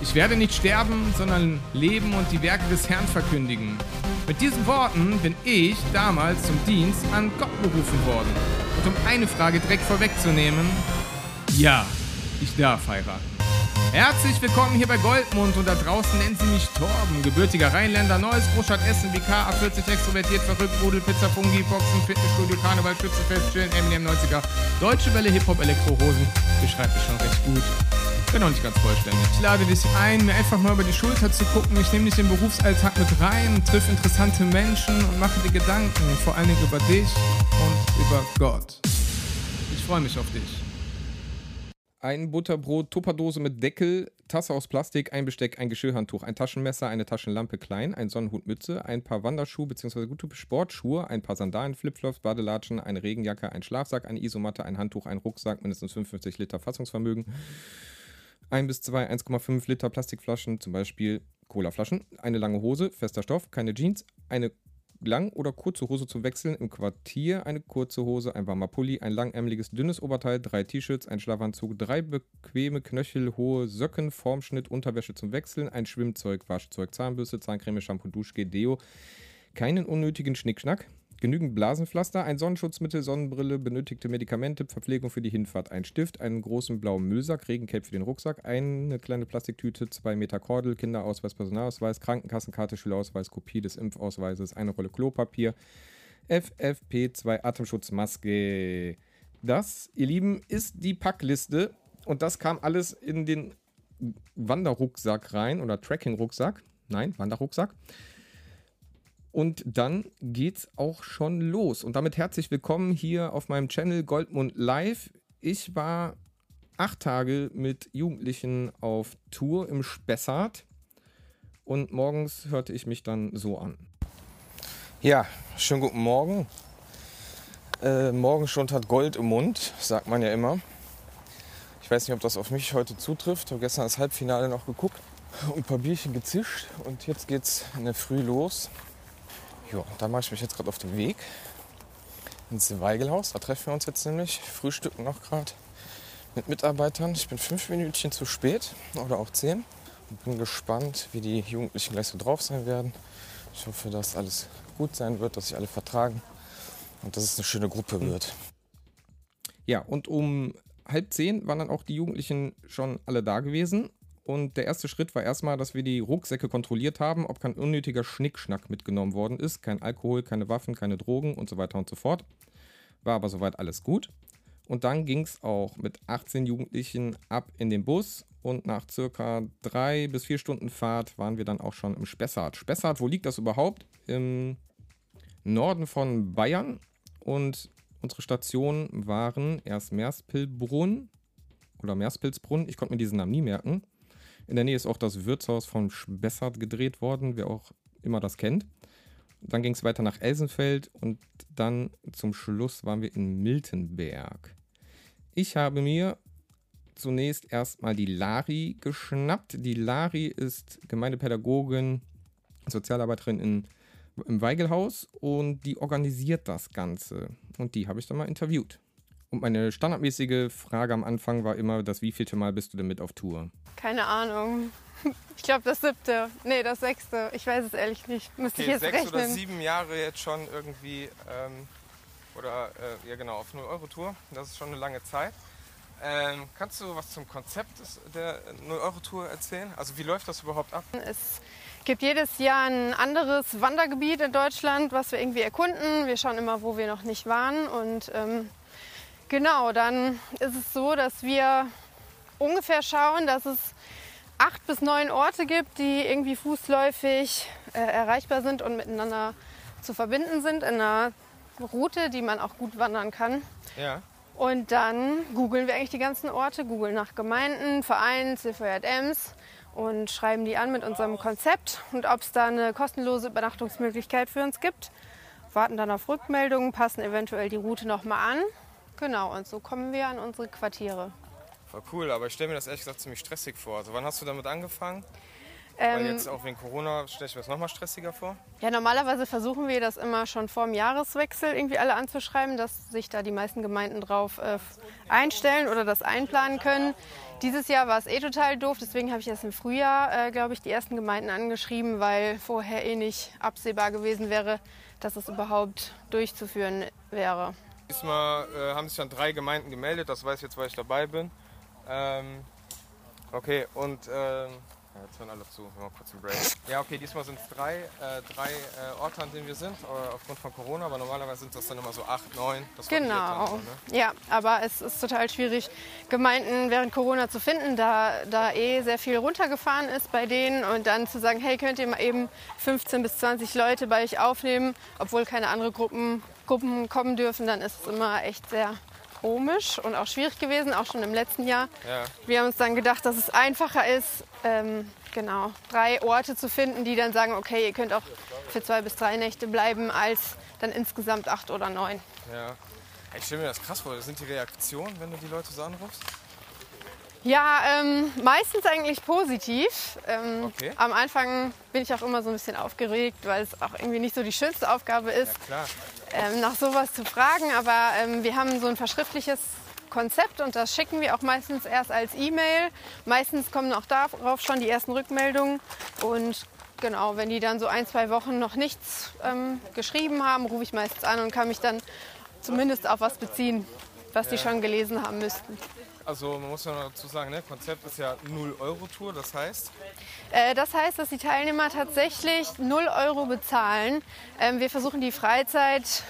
Ich werde nicht sterben, sondern leben und die Werke des Herrn verkündigen. Mit diesen Worten bin ich damals zum Dienst an Gott berufen worden. Und um eine Frage direkt vorwegzunehmen, ja, ich darf heiraten. Herzlich willkommen hier bei Goldmund und da draußen nennen sie mich Torben, gebürtiger Rheinländer, neues Großstadt Essen, WK, A40 extrovertiert, verrückt, Rudel, Pizza, Fungi, Boxen, Fitnessstudio, Karneval, Schützefest, Chillen, Eminem 90er, Deutsche Welle, Hip-Hop, Elektrohosen. Beschreibt es schon recht gut. Bin noch nicht ganz vollständig. Ich lade dich ein, mir einfach mal über die Schulter zu gucken. Ich nehme dich im Berufsalltag mit rein, triff interessante Menschen und mache dir Gedanken, vor allen Dingen über dich und über Gott. Ich freue mich auf dich. Ein Butterbrot, Tupperdose mit Deckel, Tasse aus Plastik, ein Besteck, ein Geschirrhandtuch, ein Taschenmesser, eine Taschenlampe klein, ein Sonnenhutmütze, ein paar Wanderschuhe bzw. gute Sportschuhe, ein paar Sandalen, Flipflops, Badelatschen, eine Regenjacke, ein Schlafsack, eine Isomatte, ein Handtuch, ein Rucksack, mindestens 55 Liter Fassungsvermögen, ein bis zwei 1,5 Liter Plastikflaschen, zum Beispiel Colaflaschen, eine lange Hose, fester Stoff, keine Jeans, eine lang- oder kurze Hose zum Wechseln im Quartier, eine kurze Hose, ein warmer Pulli, ein langärmeliges dünnes Oberteil, drei T-Shirts, ein Schlafanzug, drei bequeme knöchelhohe Söcken, Formschnitt, Unterwäsche zum Wechseln, ein Schwimmzeug, Waschzeug, Zahnbürste, Zahncreme, Shampoo, Duschgel, Deo, keinen unnötigen Schnickschnack, genügend Blasenpflaster, ein Sonnenschutzmittel, Sonnenbrille, benötigte Medikamente, Verpflegung für die Hinfahrt, ein Stift, einen großen blauen Müllsack, Regencape für den Rucksack, eine kleine Plastiktüte, zwei Meter Kordel, Kinderausweis, Personalausweis, Krankenkassenkarte, Schülerausweis, Kopie des Impfausweises, eine Rolle Klopapier, FFP2 Atemschutzmaske. Das, ihr Lieben, ist die Packliste und das kam alles in den Wanderrucksack rein oder Tracking-Rucksack. Nein, Wanderrucksack. Und dann geht's auch schon los. Und damit herzlich willkommen hier auf meinem Channel Goldmund Live. Ich war acht Tage mit Jugendlichen auf Tour im Spessart und morgens hörte ich mich dann so an. Ja, schönen guten Morgen. Äh, Morgenstund hat Gold im Mund, sagt man ja immer. Ich weiß nicht, ob das auf mich heute zutrifft. Ich habe gestern das Halbfinale noch geguckt und ein paar Bierchen gezischt und jetzt geht's in der Früh los. Ja, da mache ich mich jetzt gerade auf den Weg ins Weigelhaus. Da treffen wir uns jetzt nämlich. Frühstücken noch gerade mit Mitarbeitern. Ich bin fünf Minütchen zu spät oder auch zehn. Und bin gespannt, wie die Jugendlichen gleich so drauf sein werden. Ich hoffe, dass alles gut sein wird, dass sich alle vertragen und dass es eine schöne Gruppe wird. Ja, und um halb zehn waren dann auch die Jugendlichen schon alle da gewesen. Und der erste Schritt war erstmal, dass wir die Rucksäcke kontrolliert haben, ob kein unnötiger Schnickschnack mitgenommen worden ist. Kein Alkohol, keine Waffen, keine Drogen und so weiter und so fort. War aber soweit alles gut. Und dann ging es auch mit 18 Jugendlichen ab in den Bus. Und nach circa drei bis vier Stunden Fahrt waren wir dann auch schon im Spessart. Spessart, wo liegt das überhaupt? Im Norden von Bayern. Und unsere Stationen waren erst Merspilbrunn oder Merspilsbrunn. Ich konnte mir diesen Namen nie merken. In der Nähe ist auch das Wirtshaus von Spessart gedreht worden, wer auch immer das kennt. Dann ging es weiter nach Elsenfeld und dann zum Schluss waren wir in Miltenberg. Ich habe mir zunächst erstmal die Lari geschnappt. Die Lari ist Gemeindepädagogin, Sozialarbeiterin in, im Weigelhaus und die organisiert das Ganze. Und die habe ich dann mal interviewt. Und meine standardmäßige Frage am Anfang war immer, das wievielte Mal bist du denn mit auf Tour? Keine Ahnung. Ich glaube das siebte. Nee, das sechste. Ich weiß es ehrlich nicht. Müsste okay, ich jetzt sechs rechnen. oder sieben Jahre jetzt schon irgendwie, ähm, oder äh, ja genau, auf 0-Euro-Tour. Das ist schon eine lange Zeit. Ähm, kannst du was zum Konzept der 0-Euro-Tour erzählen? Also wie läuft das überhaupt ab? Es gibt jedes Jahr ein anderes Wandergebiet in Deutschland, was wir irgendwie erkunden. Wir schauen immer, wo wir noch nicht waren. Und ähm, genau, dann ist es so, dass wir ungefähr schauen, dass es acht bis neun Orte gibt, die irgendwie fußläufig äh, erreichbar sind und miteinander zu verbinden sind in einer Route, die man auch gut wandern kann. Ja. Und dann googeln wir eigentlich die ganzen Orte, googeln nach Gemeinden, Vereinen, CVJMs und schreiben die an mit unserem Konzept und ob es da eine kostenlose Übernachtungsmöglichkeit für uns gibt. Warten dann auf Rückmeldungen, passen eventuell die Route nochmal an. Genau, und so kommen wir an unsere Quartiere. Voll cool, aber ich stelle mir das ehrlich gesagt ziemlich stressig vor. Also wann hast du damit angefangen? Weil jetzt auch wegen Corona stelle ich mir das nochmal stressiger vor. Ja, normalerweise versuchen wir das immer schon vor dem Jahreswechsel irgendwie alle anzuschreiben, dass sich da die meisten Gemeinden drauf äh, einstellen oder das einplanen können. Dieses Jahr war es eh total doof, deswegen habe ich erst im Frühjahr, äh, glaube ich, die ersten Gemeinden angeschrieben, weil vorher eh nicht absehbar gewesen wäre, dass es überhaupt durchzuführen wäre. Diesmal äh, haben sich dann drei Gemeinden gemeldet, das weiß ich jetzt, weil ich dabei bin. Ähm, okay, und ähm, ja, jetzt hören alle zu, wir machen kurz einen Break. Ja, okay, diesmal sind es drei, äh, drei äh, Orte, an denen wir sind, äh, aufgrund von Corona, aber normalerweise sind das dann immer so acht, neun. Das genau, dann, ne? ja, aber es ist total schwierig, Gemeinden während Corona zu finden, da, da eh sehr viel runtergefahren ist bei denen und dann zu sagen, hey, könnt ihr mal eben 15 bis 20 Leute bei euch aufnehmen, obwohl keine anderen Gruppen, Gruppen kommen dürfen, dann ist es immer echt sehr komisch und auch schwierig gewesen, auch schon im letzten Jahr. Ja. Wir haben uns dann gedacht, dass es einfacher ist, ähm, genau, drei Orte zu finden, die dann sagen, okay, ihr könnt auch für zwei bis drei Nächte bleiben, als dann insgesamt acht oder neun. Ja. Ich stelle mir das krass vor. Sind die Reaktionen, wenn du die Leute so anrufst? Ja, ähm, meistens eigentlich positiv. Ähm, Okay. Am Anfang bin ich auch immer so ein bisschen aufgeregt, weil es auch irgendwie nicht so die schönste Aufgabe ist, Ja. Ähm, nach sowas zu fragen. Aber ähm, wir haben so ein verschriftliches Konzept und das schicken wir auch meistens erst als E-Mail. Meistens kommen auch darauf schon die ersten Rückmeldungen. Und genau, wenn die dann so ein, zwei Wochen noch nichts ähm, geschrieben haben, rufe ich meistens an und kann mich dann zumindest auf was beziehen, was die schon gelesen haben müssten. Also man muss ja noch dazu sagen, ne, Konzept ist ja 0-Euro-Tour, das heißt, Äh, Das heißt, dass die Teilnehmer tatsächlich 0 Euro bezahlen. Ähm, Wir versuchen die Freizeit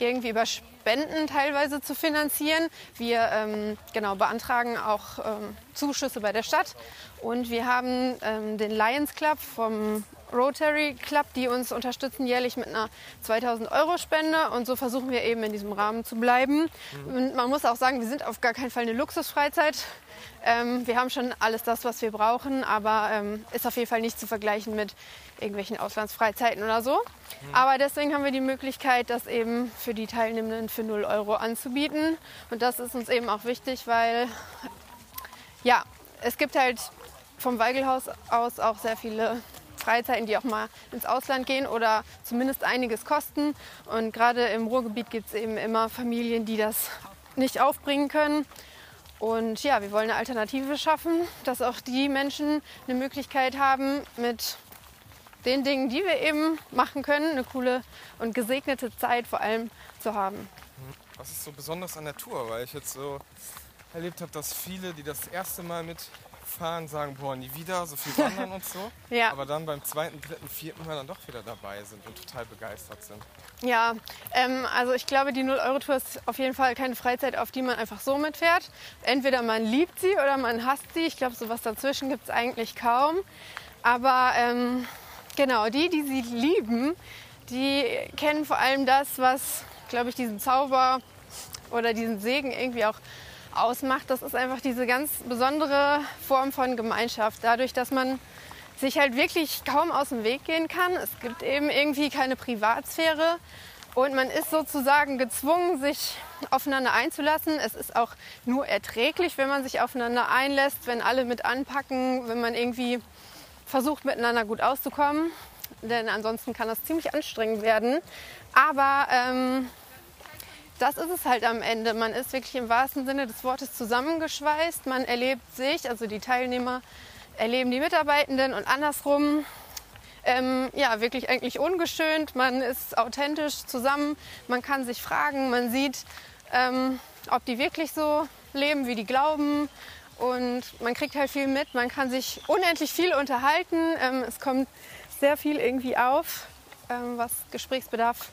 irgendwie über Spenden teilweise zu finanzieren. Wir ähm, genau, beantragen auch ähm, Zuschüsse bei der Stadt. Und wir haben ähm, den Lions Club vom Rotary Club, die uns unterstützen jährlich mit einer 2000 Euro Spende. Und so versuchen wir eben in diesem Rahmen zu bleiben. Und man muss auch sagen, wir sind auf gar keinen Fall eine Luxusfreizeit. Ähm, wir haben schon alles das, was wir brauchen, aber ähm, ist auf jeden Fall nicht zu vergleichen mit irgendwelchen Auslandsfreizeiten oder so. Aber deswegen haben wir die Möglichkeit, das eben für die Teilnehmenden für 0 Euro anzubieten. Und das ist uns eben auch wichtig, weil ja, es gibt halt vom Weigelhaus aus auch sehr viele Freizeiten, die auch mal ins Ausland gehen oder zumindest einiges kosten. Und gerade im Ruhrgebiet gibt es eben immer Familien, die das nicht aufbringen können. Und ja, wir wollen eine Alternative schaffen, dass auch die Menschen eine Möglichkeit haben, mit den Dingen, die wir eben machen können, eine coole und gesegnete Zeit vor allem zu haben. was ist so besonders an der Tour? Weil ich jetzt so erlebt habe, dass viele, die das erste Mal mitfahren, sagen, boah, nie wieder, so viel wandern und so. Ja. Aber dann beim zweiten, dritten, vierten Mal dann doch wieder dabei sind und total begeistert sind. Ja, ähm, also ich glaube, die 0-Euro-Tour ist auf jeden Fall keine Freizeit, auf die man einfach so mitfährt. Entweder man liebt sie oder man hasst sie. Ich glaube, sowas dazwischen gibt es eigentlich kaum. Aber ähm, genau, die, die sie lieben, die kennen vor allem das, was, glaube ich, diesen Zauber oder diesen Segen irgendwie auch ausmacht. Das ist einfach diese ganz besondere Form von Gemeinschaft. Dadurch, dass man sich halt wirklich kaum aus dem Weg gehen kann. Es gibt eben irgendwie keine Privatsphäre und man ist sozusagen gezwungen, sich aufeinander einzulassen. Es ist auch nur erträglich, wenn man sich aufeinander einlässt, wenn alle mit anpacken, wenn man irgendwie versucht, miteinander gut auszukommen. Denn ansonsten kann das ziemlich anstrengend werden. Aber ähm, das ist es halt am Ende. Man ist wirklich im wahrsten Sinne des Wortes zusammengeschweißt. Man erlebt sich, also die Teilnehmer erleben die Mitarbeitenden und andersrum. Ähm, ja, wirklich eigentlich ungeschönt. Man ist authentisch zusammen. Man kann sich fragen. Man sieht, ähm, ob die wirklich so leben, wie die glauben. Und man kriegt halt viel mit. Man kann sich unendlich viel unterhalten. Ähm, es kommt sehr viel irgendwie auf, ähm, was Gesprächsbedarf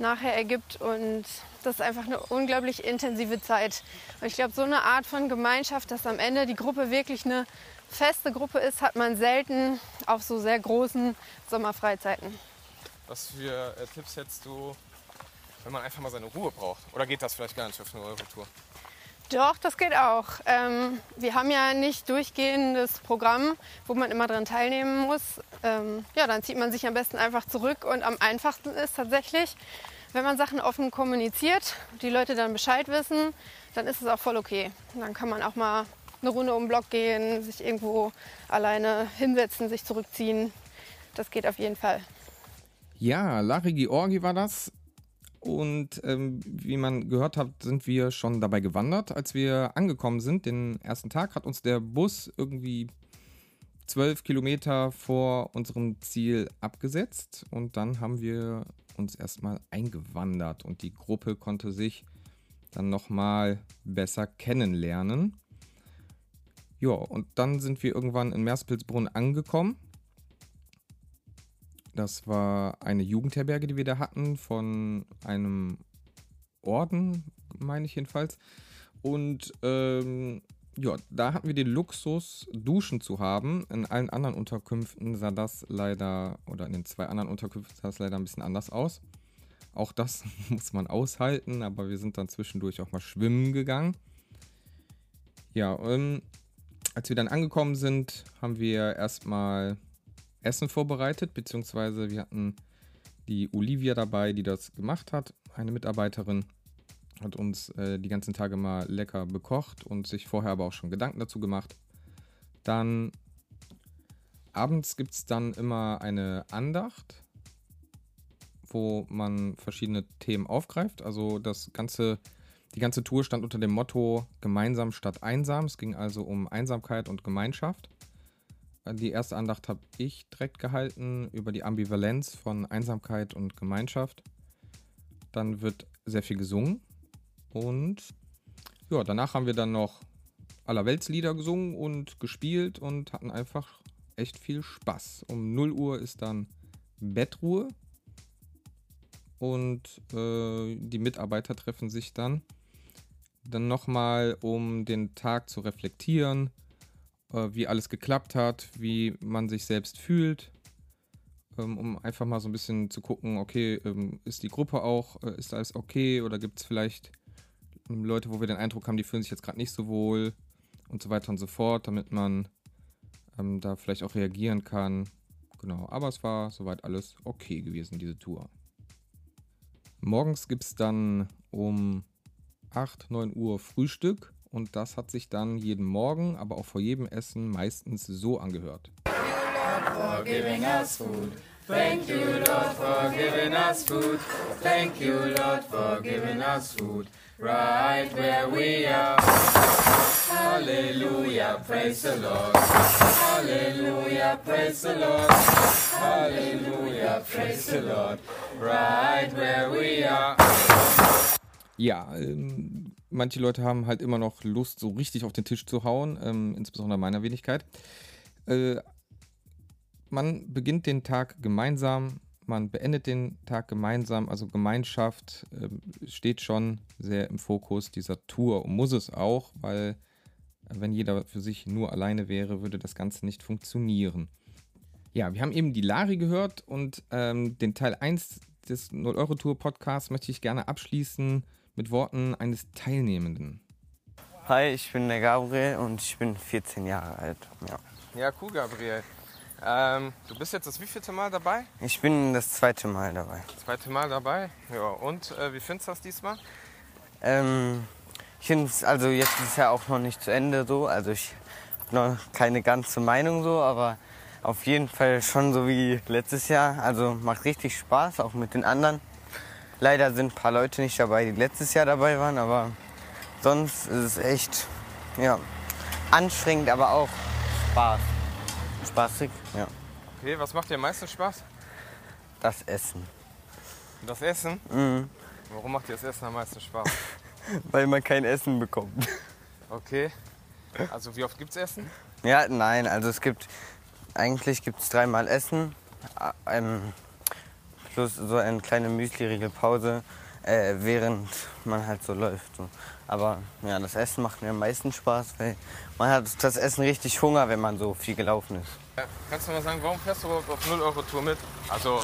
nachher ergibt. Und das ist einfach eine unglaublich intensive Zeit. Und ich glaube, so eine Art von Gemeinschaft, dass am Ende die Gruppe wirklich eine feste Gruppe ist, hat man selten auf so sehr großen Sommerfreizeiten. Was für äh, Tipps hättest du, wenn man einfach mal seine Ruhe braucht? Oder geht das vielleicht gar nicht auf eine Euro-Tour? Doch, das geht auch. Ähm, wir haben ja nicht durchgehendes Programm, wo man immer dran teilnehmen muss. Ähm, ja, dann zieht man sich am besten einfach zurück und am einfachsten ist tatsächlich, wenn man Sachen offen kommuniziert, die Leute dann Bescheid wissen, dann ist es auch voll okay. Dann kann man auch mal eine Runde um den Block gehen, sich irgendwo alleine hinsetzen, sich zurückziehen. Das geht auf jeden Fall. Ja, Larry Georgi war das. Und ähm, wie man gehört hat, sind wir schon dabei gewandert. Als wir angekommen sind, den ersten Tag, hat uns der Bus irgendwie zwölf Kilometer vor unserem Ziel abgesetzt. Und dann haben wir uns erstmal eingewandert und die Gruppe konnte sich dann nochmal besser kennenlernen. Ja, und dann sind wir irgendwann in Merspilsbrunn angekommen. Das war eine Jugendherberge, die wir da hatten, von einem Orden, meine ich jedenfalls. Und ähm, ja, da hatten wir den Luxus, Duschen zu haben. In allen anderen Unterkünften sah das leider, oder in den zwei anderen Unterkünften sah das leider ein bisschen anders aus. Auch das muss man aushalten, aber wir sind dann zwischendurch auch mal schwimmen gegangen. Ja, ähm, als wir dann angekommen sind, haben wir erstmal Essen vorbereitet, beziehungsweise wir hatten die Olivia dabei, die das gemacht hat, eine Mitarbeiterin hat uns äh, die ganzen Tage mal lecker bekocht und sich vorher aber auch schon Gedanken dazu gemacht. Dann abends gibt es dann immer eine Andacht, wo man verschiedene Themen aufgreift. Also das ganze, die ganze Tour stand unter dem Motto Gemeinsam statt einsam. Es ging also um Einsamkeit und Gemeinschaft. Die erste Andacht habe ich direkt gehalten über die Ambivalenz von Einsamkeit und Gemeinschaft. Dann wird sehr viel gesungen. Und ja, danach haben wir dann noch Allerweltslieder gesungen und gespielt und hatten einfach echt viel Spaß. Um 0 Uhr ist dann Bettruhe und äh, die Mitarbeiter treffen sich dann. Dann nochmal, um den Tag zu reflektieren, äh, wie alles geklappt hat, wie man sich selbst fühlt, ähm, um einfach mal so ein bisschen zu gucken, okay, ähm, ist die Gruppe auch, äh, ist alles okay oder gibt es vielleicht Leute, wo wir den Eindruck haben, die fühlen sich jetzt gerade nicht so wohl und so weiter und so fort, damit man ähm, da vielleicht auch reagieren kann. Genau, aber es war soweit alles okay gewesen, diese Tour. Morgens gibt es dann um 8, 9 Uhr Frühstück und das hat sich dann jeden Morgen, aber auch vor jedem Essen meistens so angehört. Thank you, Thank you, Lord, for giving us food. Thank you, Lord, for giving us food right where we are. Hallelujah, praise the Lord. Hallelujah, praise the Lord. Hallelujah, praise the Lord. Right where we are. Ja, ähm, manche Leute haben halt immer noch Lust, so richtig auf den Tisch zu hauen, ähm, insbesondere meiner Wenigkeit. Äh, man beginnt den Tag gemeinsam, man beendet den Tag gemeinsam, also Gemeinschaft äh, steht schon sehr im Fokus dieser Tour und muss es auch, weil äh, wenn jeder für sich nur alleine wäre, würde das Ganze nicht funktionieren. Ja, wir haben eben die Lari gehört und ähm, den Teil 1 des 0-Euro-Tour-Podcasts möchte ich gerne abschließen mit Worten eines Teilnehmenden. Hi, ich bin der Gabriel und ich bin 14 Jahre alt. Ja, ja cool, Gabriel. Ähm, du bist jetzt das wievielte Mal dabei? Ich bin das zweite Mal dabei. Das zweite Mal dabei? Ja, und äh, wie findest du das diesmal? Ähm, ich finde es, also jetzt ist es ja auch noch nicht zu Ende so, also ich habe noch keine ganze Meinung so, aber auf jeden Fall schon so wie letztes Jahr. Also macht richtig Spaß, auch mit den anderen. Leider sind ein paar Leute nicht dabei, die letztes Jahr dabei waren, aber sonst ist es echt ja, anstrengend, aber auch Spaß spaßig, ja. Okay, was macht dir am meisten Spaß? Das Essen. Das Essen? Mhm. Warum macht dir das Essen am meisten Spaß? Weil man kein Essen bekommt. Okay. Also wie oft gibt's Essen? Ja, nein, also es gibt eigentlich gibt es dreimal Essen, ähm, plus so eine kleine Müsli-Riegelpause, äh, während man halt so läuft. So. Aber ja, das Essen macht mir am meisten Spaß, weil man hat das Essen richtig Hunger, wenn man so viel gelaufen ist. Kannst du mal sagen, warum fährst du überhaupt auf 0 Euro Tour mit? Also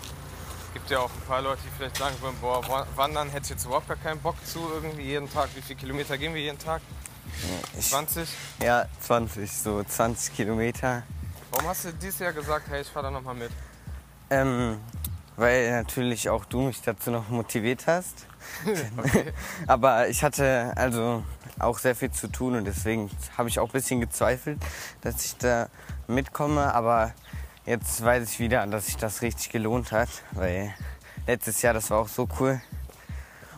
gibt ja auch ein paar Leute, die vielleicht sagen würden, boah, wandern hätte ich jetzt überhaupt gar keinen Bock zu irgendwie jeden Tag. Wie viele Kilometer gehen wir jeden Tag? Ich, 20? Ja, 20, so 20 Kilometer. Warum hast du dieses Jahr gesagt, hey, ich fahre da nochmal mit? Ähm, weil natürlich auch du mich dazu noch motiviert hast. Aber ich hatte, also auch sehr viel zu tun und deswegen habe ich auch ein bisschen gezweifelt, dass ich da mitkomme. Aber jetzt weiß ich wieder, dass sich das richtig gelohnt hat, weil letztes Jahr, das war auch so cool.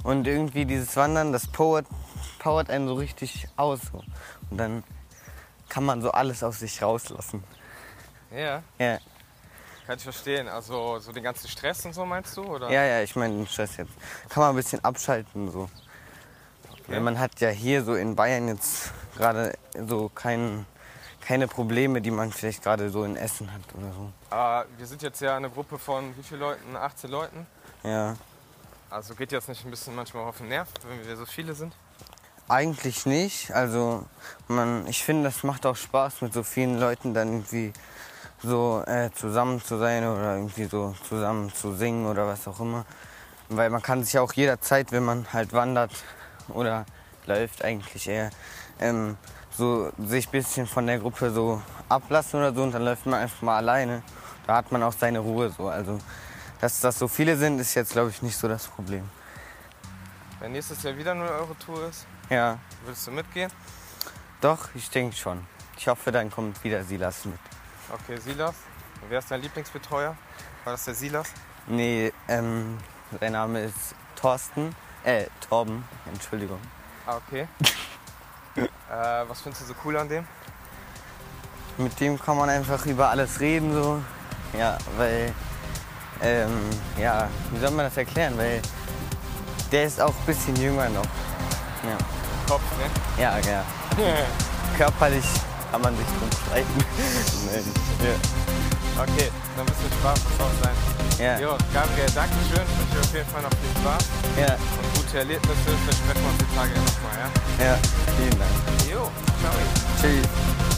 Und irgendwie dieses Wandern, das powert, powert einen so richtig aus. Und dann kann man so alles aus sich rauslassen. Ja, Ja, kann ich verstehen. Also so den ganzen Stress und so meinst du? Oder? ja, ja ich meine den Stress jetzt. Kann man ein bisschen abschalten so. Weil man hat ja hier so in Bayern jetzt gerade so kein, keine Probleme, die man vielleicht gerade so in Essen hat oder so. Aber wir sind jetzt ja eine Gruppe von wie vielen Leuten? 18 Leuten. Ja. Also geht jetzt nicht ein bisschen manchmal auf den Nerv, wenn wir so viele sind? Eigentlich nicht. Also man, ich finde, das macht auch Spaß, mit so vielen Leuten dann irgendwie so äh, zusammen zu sein oder irgendwie so zusammen zu singen oder was auch immer. Weil man kann sich ja auch jederzeit, wenn man halt wandert oder läuft eigentlich eher, ähm, so sich ein bisschen von der Gruppe so ablassen oder so und dann läuft man einfach mal alleine. Da hat man auch seine Ruhe so. Also dass das so viele sind, ist jetzt glaube ich nicht so das Problem. Wenn nächstes Jahr wieder eine Euro-Tour ist, Ja, würdest du mitgehen? doch, ich denke schon. Ich hoffe, dann kommt wieder Silas mit. Okay, Silas. Wer ist dein Lieblingsbetreuer? War das der Silas? Nee, ähm, sein Name ist Thorsten. Äh, Torben, Entschuldigung. Ah, okay. äh, was findest du so cool an dem? Mit dem kann man einfach über alles reden, so. Ja, weil, ähm, ja, wie soll man das erklären? Weil der ist auch ein bisschen jünger noch. Ja, Kopf, ne? ja, ja. Körperlich kann man sich drum streiten. Nein. Okay, dann bist du Spaß muss auch sein. Ja, Jo, Gabriel, danke schön. Ich wünsche dir auf jeden Fall noch viel Spaß ja, ja, und gute Erlebnisse. Vielleicht sprechen wir uns die Tage ja nochmal, ja? ja. Vielen Dank. Jo, ciao. Tschüss.